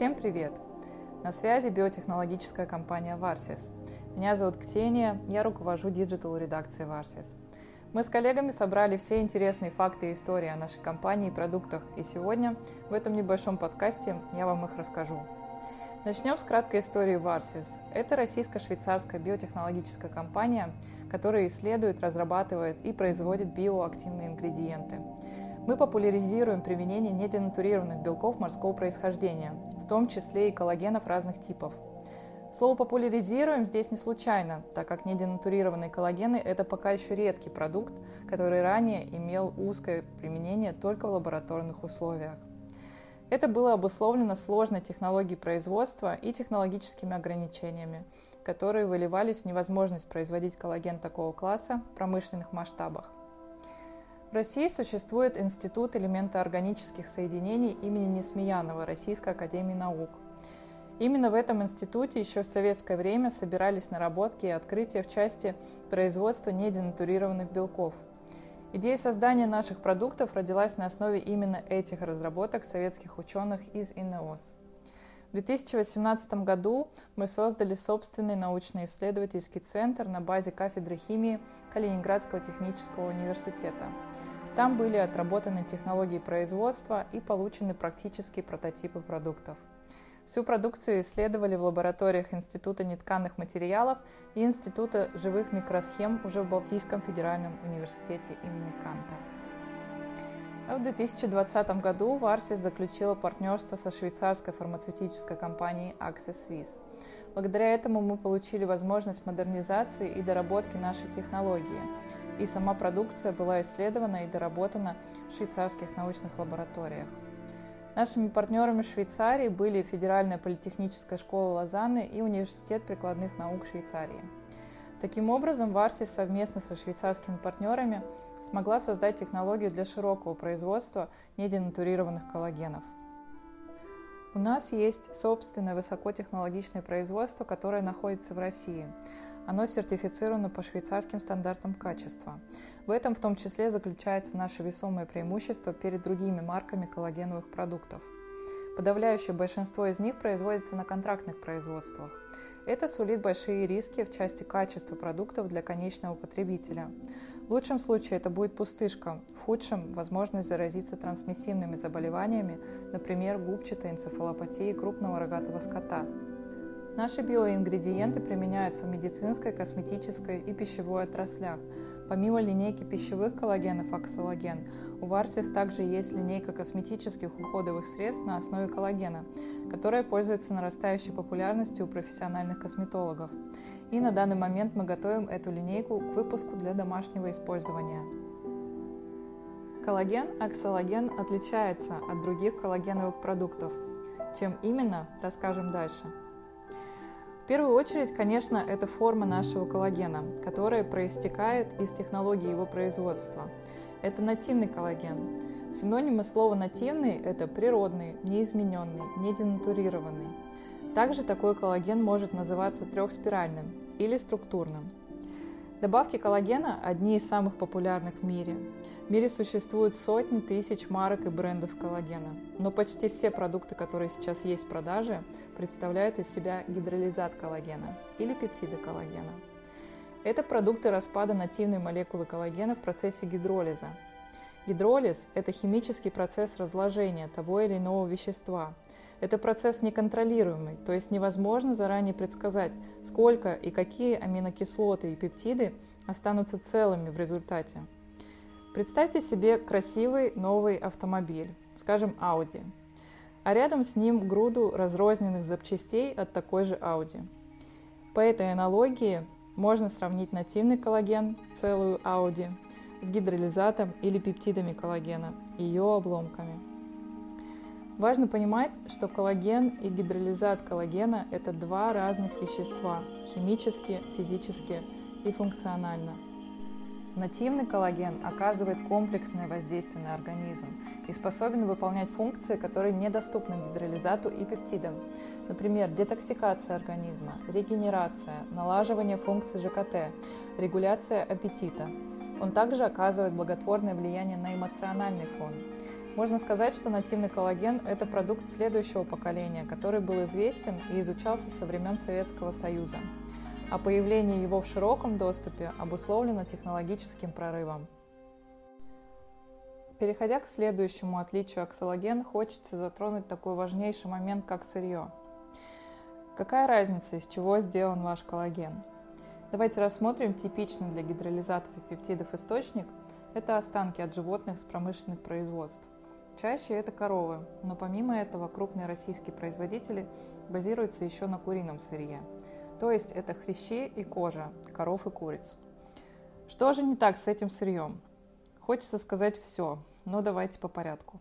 Всем привет! На связи биотехнологическая компания Varsis. Меня зовут Ксения, я руковожу digital редакцией Varsis. Мы с коллегами собрали все интересные факты и истории о нашей компании и продуктах, и сегодня в этом небольшом подкасте я вам их расскажу. Начнем с краткой истории Varsis. Это российско-швейцарская биотехнологическая компания, которая исследует, разрабатывает и производит биоактивные ингредиенты. Мы популяризируем применение неденатурированных белков морского происхождения, том числе и коллагенов разных типов. Слово «популяризируем» здесь не случайно, так как неденатурированные коллагены – это пока еще редкий продукт, который ранее имел узкое применение только в лабораторных условиях. Это было обусловлено сложной технологией производства и технологическими ограничениями, которые выливались в невозможность производить коллаген такого класса в промышленных масштабах. В России существует Институт элементоорганических соединений имени Несмеянова Российской Академии Наук. Именно в этом институте еще в советское время собирались наработки и открытия в части производства неденатурированных белков – Идея создания наших продуктов родилась на основе именно этих разработок советских ученых из ИНЕОС. В 2018 году мы создали собственный научно-исследовательский центр на базе кафедры химии Калининградского технического университета. Там были отработаны технологии производства и получены практические прототипы продуктов – Всю продукцию исследовали в лабораториях Института нетканых материалов и Института живых микросхем уже в Балтийском федеральном университете имени Канта. В 2020 году Варсис заключила партнерство со швейцарской фармацевтической компанией Access Swiss. Благодаря этому мы получили возможность модернизации и доработки нашей технологии, и сама продукция была исследована и доработана в швейцарских научных лабораториях. Нашими партнерами в Швейцарии были Федеральная политехническая школа Лозанны и Университет прикладных наук Швейцарии. Таким образом, Варсис совместно со швейцарскими партнерами смогла создать технологию для широкого производства неденатурированных коллагенов. У нас есть собственное высокотехнологичное производство, которое находится в России. Оно сертифицировано по швейцарским стандартам качества. В этом в том числе заключается наше весомое преимущество перед другими марками коллагеновых продуктов. Подавляющее большинство из них производится на контрактных производствах. Это сулит большие риски в части качества продуктов для конечного потребителя. В лучшем случае это будет пустышка, в худшем – возможность заразиться трансмиссивными заболеваниями, например, губчатой энцефалопатией крупного рогатого скота – Наши биоингредиенты применяются в медицинской, косметической и пищевой отраслях. Помимо линейки пищевых коллагенов Аксолаген, у Варсис также есть линейка косметических уходовых средств на основе коллагена, которая пользуется нарастающей популярностью у профессиональных косметологов. И на данный момент мы готовим эту линейку к выпуску для домашнего использования. Коллаген Аксолаген отличается от других коллагеновых продуктов. Чем именно, расскажем дальше первую очередь, конечно, это форма нашего коллагена, которая проистекает из технологии его производства. Это нативный коллаген. Синонимы слова «нативный» – это природный, неизмененный, неденатурированный. Также такой коллаген может называться трехспиральным или структурным – Добавки коллагена – одни из самых популярных в мире. В мире существуют сотни тысяч марок и брендов коллагена, но почти все продукты, которые сейчас есть в продаже, представляют из себя гидролизат коллагена или пептиды коллагена. Это продукты распада нативной молекулы коллагена в процессе гидролиза. Гидролиз – это химический процесс разложения того или иного вещества – это процесс неконтролируемый, то есть невозможно заранее предсказать, сколько и какие аминокислоты и пептиды останутся целыми в результате. Представьте себе красивый новый автомобиль, скажем, Audi, а рядом с ним груду разрозненных запчастей от такой же Audi. По этой аналогии можно сравнить нативный коллаген, целую Audi, с гидролизатом или пептидами коллагена, ее обломками – Важно понимать, что коллаген и гидролизат коллагена – это два разных вещества – химически, физически и функционально. Нативный коллаген оказывает комплексное воздействие на организм и способен выполнять функции, которые недоступны гидролизату и пептидам. Например, детоксикация организма, регенерация, налаживание функций ЖКТ, регуляция аппетита. Он также оказывает благотворное влияние на эмоциональный фон – Можно сказать, что нативный коллаген – это продукт следующего поколения, который был известен и изучался со времен Советского Союза. А появление его в широком доступе обусловлено технологическим прорывом. Переходя к следующему отличию аксологен, хочется затронуть такой важнейший момент, как сырье. Какая разница, из чего сделан ваш коллаген? Давайте рассмотрим типичный для гидролизатов и пептидов источник. Это останки от животных с промышленных производств. Чаще это коровы, но помимо этого крупные российские производители базируются еще на курином сырье. То есть это хрящи и кожа коров и куриц. Что же не так с этим сырьем? Хочется сказать все, но давайте по порядку.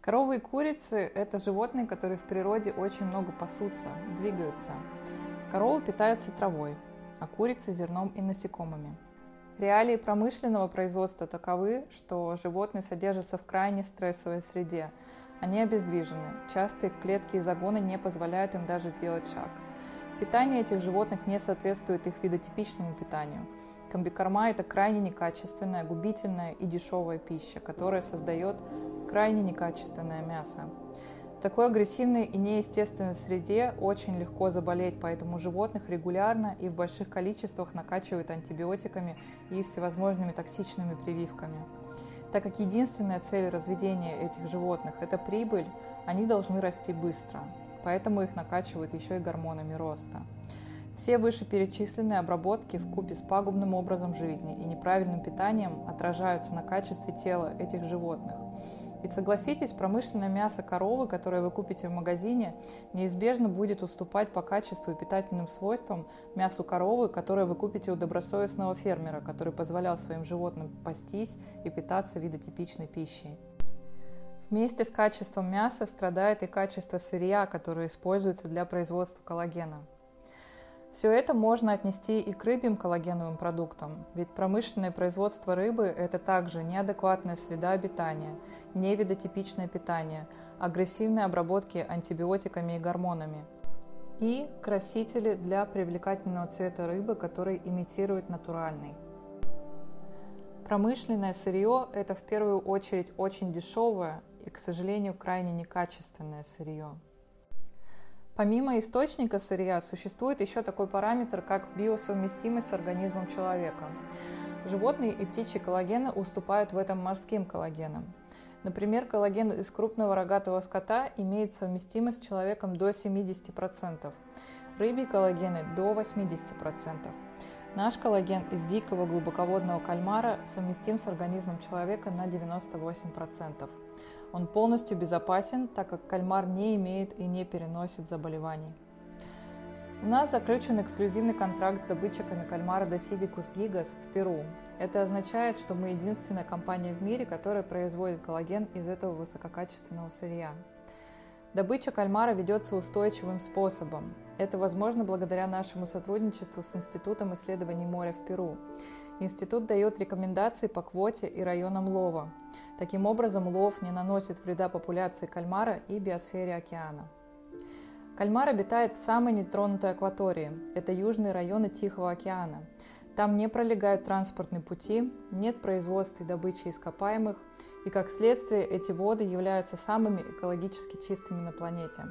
Коровы и курицы – это животные, которые в природе очень много пасутся, двигаются. Коровы питаются травой, а курицы – зерном и насекомыми. Реалии промышленного производства таковы, что животные содержатся в крайне стрессовой среде. Они обездвижены, часто их клетки и загоны не позволяют им даже сделать шаг. Питание этих животных не соответствует их видотипичному питанию – Комбикорма – это крайне некачественная, губительная и дешевая пища, которая создает крайне некачественное мясо. Такой агрессивной и неестественной среде очень легко заболеть, поэтому животных регулярно и в больших количествах накачивают антибиотиками и всевозможными токсичными прививками. Так как единственная цель разведения этих животных – это прибыль, они должны расти быстро, поэтому их накачивают еще и гормонами роста. Все вышеперечисленные обработки в купе с пагубным образом жизни и неправильным питанием отражаются на качестве тела этих животных. Ведь согласитесь, промышленное мясо коровы, которое вы купите в магазине, неизбежно будет уступать по качеству и питательным свойствам мясу коровы, которое вы купите у добросовестного фермера, который позволял своим животным пастись и питаться видотипичной пищей. Вместе с качеством мяса страдает и качество сырья, которое используется для производства коллагена – все это можно отнести и к рыбьим коллагеновым продуктам, ведь промышленное производство рыбы – это также неадекватная среда обитания, невидотипичное питание, агрессивные обработки антибиотиками и гормонами, и красители для привлекательного цвета рыбы, который имитирует натуральный. Промышленное сырье – это в первую очередь очень дешевое и, к сожалению, крайне некачественное сырье. Помимо источника сырья существует еще такой параметр, как биосовместимость с организмом человека. Животные и птичьи коллагены уступают в этом морским коллагенам. Например, коллаген из крупного рогатого скота имеет совместимость с человеком до 70%, рыбьи коллагены до 80%. Наш коллаген из дикого глубоководного кальмара совместим с организмом человека на 98%. Он полностью безопасен, так как кальмар не имеет и не переносит заболеваний. У нас заключен эксклюзивный контракт с добытчиками кальмара Досидикус гигас в Перу. Это означает, что мы единственная компания в мире, которая производит коллаген из этого высококачественного сырья. Добыча кальмара ведется устойчивым способом. Это возможно благодаря нашему сотрудничеству с Институтом исследований моря в Перу. Институт дает рекомендации по квоте и районам лова. Таким образом, лов не наносит вреда популяции кальмара и биосфере океана. Кальмар обитает в самой нетронутой акватории. Это южные районы Тихого океана. Там не пролегают транспортные пути, нет производства и добычи ископаемых, и как следствие эти воды являются самыми экологически чистыми на планете.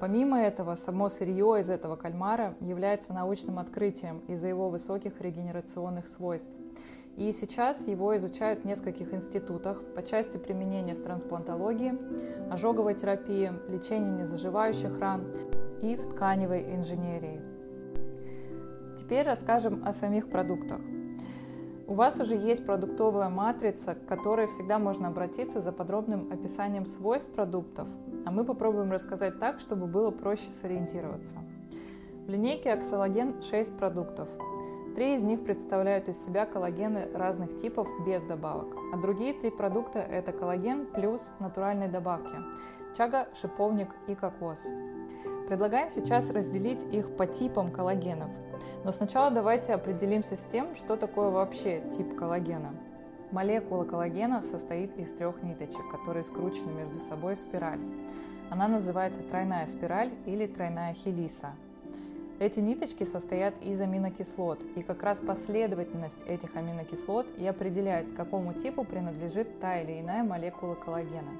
Помимо этого, само сырье из этого кальмара является научным открытием из-за его высоких регенерационных свойств. И сейчас его изучают в нескольких институтах по части применения в трансплантологии, ожоговой терапии, лечении незаживающих ран и в тканевой инженерии. Теперь расскажем о самих продуктах. У вас уже есть продуктовая матрица, к которой всегда можно обратиться за подробным описанием свойств продуктов, а мы попробуем рассказать так, чтобы было проще сориентироваться. В линейке Аксологен 6 продуктов. Три из них представляют из себя коллагены разных типов без добавок, а другие три продукта – это коллаген плюс натуральные добавки – чага, шиповник и кокос. Предлагаем сейчас разделить их по типам коллагенов. Но сначала давайте определимся с тем, что такое вообще тип коллагена. Молекула коллагена состоит из трех ниточек, которые скручены между собой в спираль. Она называется тройная спираль или тройная хелиса. Эти ниточки состоят из аминокислот, и как раз последовательность этих аминокислот и определяет, какому типу принадлежит та или иная молекула коллагена.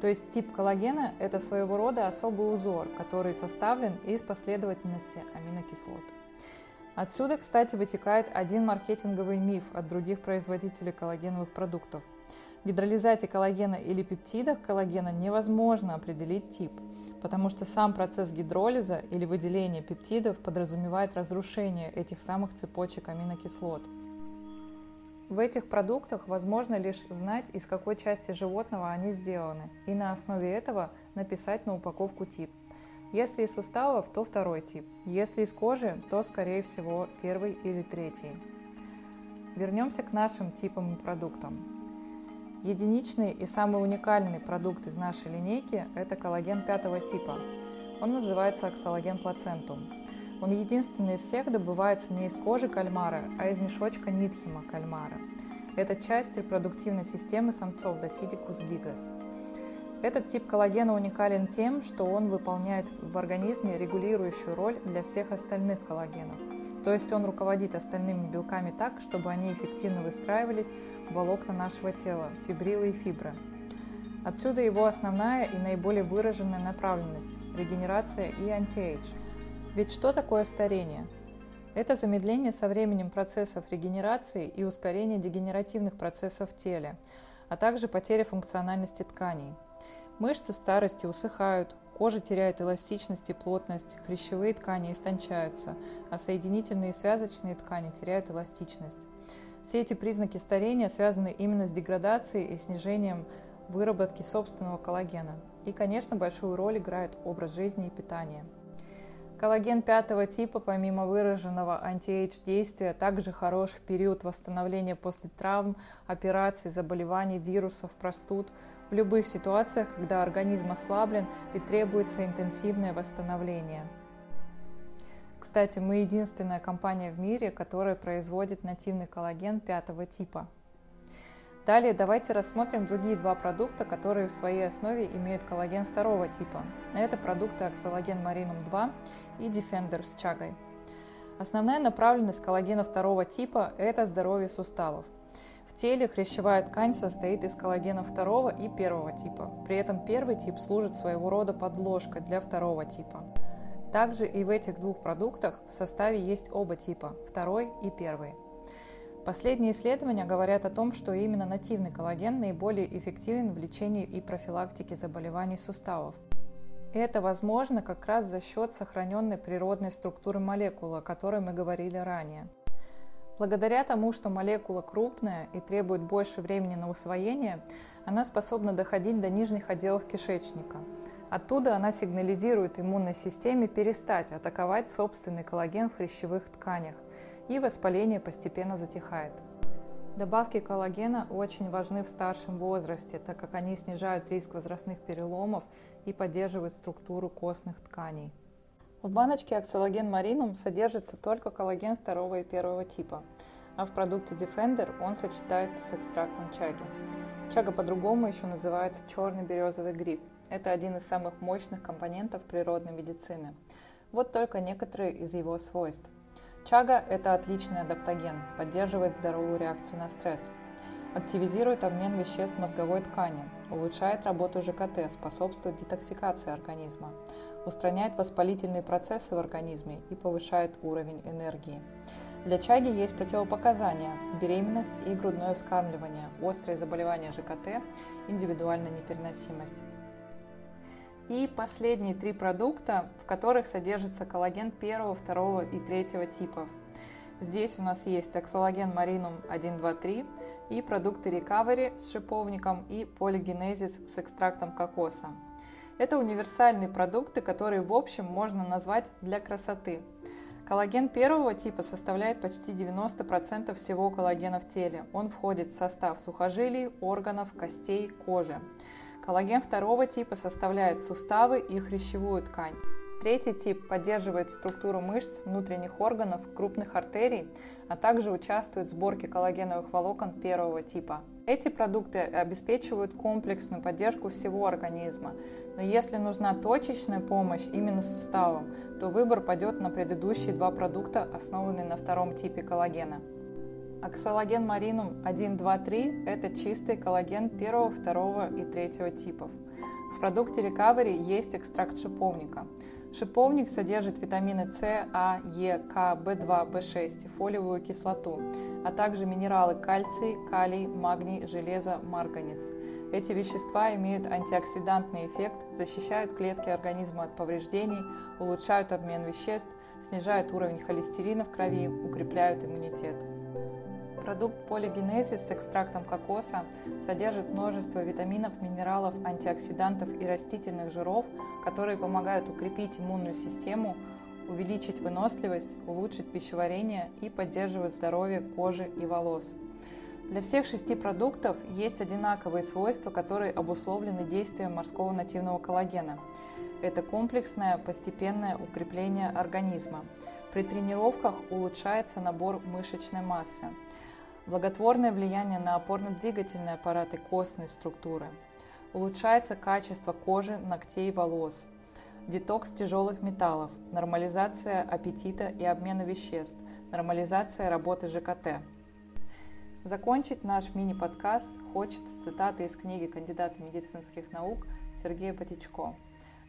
То есть тип коллагена – это своего рода особый узор, который составлен из последовательности аминокислот. Отсюда, кстати, вытекает один маркетинговый миф от других производителей коллагеновых продуктов. Гидролизате коллагена или пептидах коллагена невозможно определить тип, потому что сам процесс гидролиза или выделения пептидов подразумевает разрушение этих самых цепочек аминокислот – в этих продуктах возможно лишь знать, из какой части животного они сделаны, и на основе этого написать на упаковку тип. Если из суставов, то второй тип. Если из кожи, то, скорее всего, первый или третий. Вернемся к нашим типам и продуктам. Единичный и самый уникальный продукт из нашей линейки – это коллаген пятого типа. Он называется оксалоген плацентум. Он единственный из всех добывается не из кожи кальмара, а из мешочка нитхима кальмара. Это часть репродуктивной системы самцов Dosidicus gigas. Этот тип коллагена уникален тем, что он выполняет в организме регулирующую роль для всех остальных коллагенов. То есть он руководит остальными белками так, чтобы они эффективно выстраивались в волокна нашего тела, фибрилы и фибры. Отсюда его основная и наиболее выраженная направленность – регенерация и антиэйдж – ведь что такое старение? Это замедление со временем процессов регенерации и ускорение дегенеративных процессов в теле, а также потеря функциональности тканей. Мышцы в старости усыхают, кожа теряет эластичность и плотность, хрящевые ткани истончаются, а соединительные и связочные ткани теряют эластичность. Все эти признаки старения связаны именно с деградацией и снижением выработки собственного коллагена. И, конечно, большую роль играет образ жизни и питание – Коллаген пятого типа, помимо выраженного anti-age действия, также хорош в период восстановления после травм, операций, заболеваний, вирусов, простуд, в любых ситуациях, когда организм ослаблен и требуется интенсивное восстановление. Кстати, мы единственная компания в мире, которая производит нативный коллаген пятого типа – Далее давайте рассмотрим другие два продукта, которые в своей основе имеют коллаген второго типа. Это продукты Axologen Marinum 2 и Defender с чагой. Основная направленность коллагена второго типа – это здоровье суставов. В теле хрящевая ткань состоит из коллагена второго и первого типа. При этом первый тип служит своего рода подложкой для второго типа. Также и в этих двух продуктах в составе есть оба типа – второй и первый. Последние исследования говорят о том, что именно нативный коллаген наиболее эффективен в лечении и профилактике заболеваний суставов. Это возможно как раз за счет сохраненной природной структуры молекулы, о которой мы говорили ранее. Благодаря тому, что молекула крупная и требует больше времени на усвоение, она способна доходить до нижних отделов кишечника. Оттуда она сигнализирует иммунной системе перестать атаковать собственный коллаген в хрящевых тканях, и воспаление постепенно затихает. Добавки коллагена очень важны в старшем возрасте, так как они снижают риск возрастных переломов и поддерживают структуру костных тканей. В баночке Axologen Marinum содержится только коллаген второго и первого типа, а в продукте Defender он сочетается с экстрактом чаги. Чага по-другому еще называется черный березовый гриб. Это один из самых мощных компонентов природной медицины. Вот только некоторые из его свойств. Чага – это отличный адаптоген, поддерживает здоровую реакцию на стресс, активизирует обмен веществ мозговой ткани, улучшает работу ЖКТ, способствует детоксикации организма, устраняет воспалительные процессы в организме и повышает уровень энергии. Для чаги есть противопоказания – беременность и грудное вскармливание, острые заболевания ЖКТ, индивидуальная непереносимость. И последние три продукта, в которых содержится коллаген первого, второго и третьего типов. Здесь у нас есть оксалоген маринум 1, 2, 3 и продукты Recovery с шиповником и полигенезис с экстрактом кокоса. Это универсальные продукты, которые в общем можно назвать для красоты. Коллаген первого типа составляет почти 90% всего коллагена в теле. Он входит в состав сухожилий, органов, костей, кожи. Коллаген второго типа составляет суставы и хрящевую ткань. Третий тип поддерживает структуру мышц, внутренних органов, крупных артерий, а также участвует в сборке коллагеновых волокон первого типа. Эти продукты обеспечивают комплексную поддержку всего организма, но если нужна точечная помощь именно суставам, то выбор пойдет на предыдущие два продукта, основанные на втором типе коллагена. Оксалоген маринум 1, 2, 3 – это чистый коллаген первого, второго и третьего типов. В продукте Recovery есть экстракт шиповника. Шиповник содержит витамины С, А, Е, К, В2, В6 и фолиевую кислоту, а также минералы кальций, калий, магний, железо, марганец. Эти вещества имеют антиоксидантный эффект, защищают клетки организма от повреждений, улучшают обмен веществ, снижают уровень холестерина в крови, укрепляют иммунитет. Продукт полигенезис с экстрактом кокоса содержит множество витаминов, минералов, антиоксидантов и растительных жиров, которые помогают укрепить иммунную систему, увеличить выносливость, улучшить пищеварение и поддерживать здоровье кожи и волос. Для всех шести продуктов есть одинаковые свойства, которые обусловлены действием морского нативного коллагена. Это комплексное постепенное укрепление организма. При тренировках улучшается набор мышечной массы. Благотворное влияние на опорно-двигательный аппарат и костные структуры. Улучшается качество кожи, ногтей, волос детокс тяжелых металлов, нормализация аппетита и обмена веществ, нормализация работы ЖКТ. Закончить наш мини-подкаст хочется цитаты из книги кандидата медицинских наук Сергея Потечко.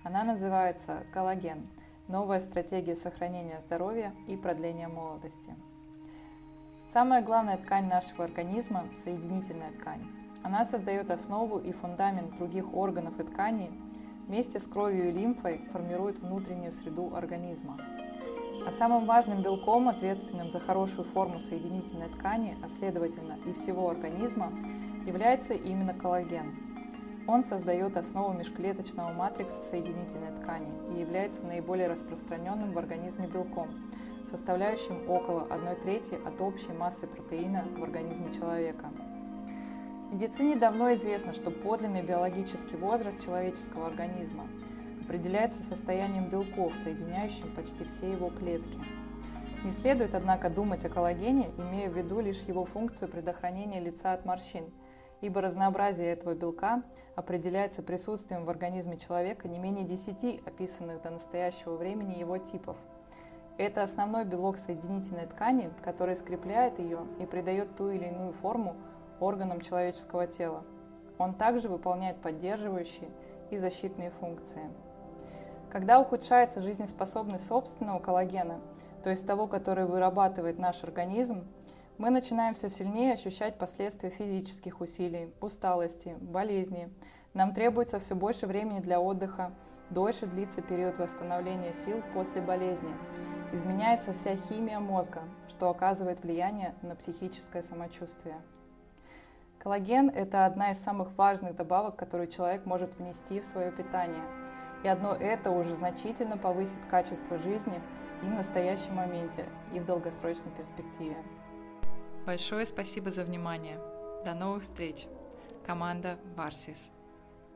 Она называется «Коллаген. Новая стратегия сохранения здоровья и продления молодости». Самая главная ткань нашего организма – соединительная ткань. Она создает основу и фундамент других органов и тканей, вместе с кровью и лимфой формирует внутреннюю среду организма. А самым важным белком, ответственным за хорошую форму соединительной ткани, а следовательно и всего организма, является именно коллаген. Он создает основу межклеточного матрикса соединительной ткани и является наиболее распространенным в организме белком, составляющим около 1 трети от общей массы протеина в организме человека – в медицине давно известно, что подлинный биологический возраст человеческого организма определяется состоянием белков, соединяющим почти все его клетки. Не следует, однако, думать о коллагене, имея в виду лишь его функцию предохранения лица от морщин, ибо разнообразие этого белка определяется присутствием в организме человека не менее 10 описанных до настоящего времени его типов. Это основной белок соединительной ткани, который скрепляет ее и придает ту или иную форму органам человеческого тела. Он также выполняет поддерживающие и защитные функции. Когда ухудшается жизнеспособность собственного коллагена, то есть того, который вырабатывает наш организм, мы начинаем все сильнее ощущать последствия физических усилий, усталости, болезней. Нам требуется все больше времени для отдыха, дольше длится период восстановления сил после болезни. Изменяется вся химия мозга, что оказывает влияние на психическое самочувствие. Коллаген – это одна из самых важных добавок, которую человек может внести в свое питание. И одно это уже значительно повысит качество жизни и в настоящем моменте, и в долгосрочной перспективе. Большое спасибо за внимание. До новых встреч. Команда Варсис.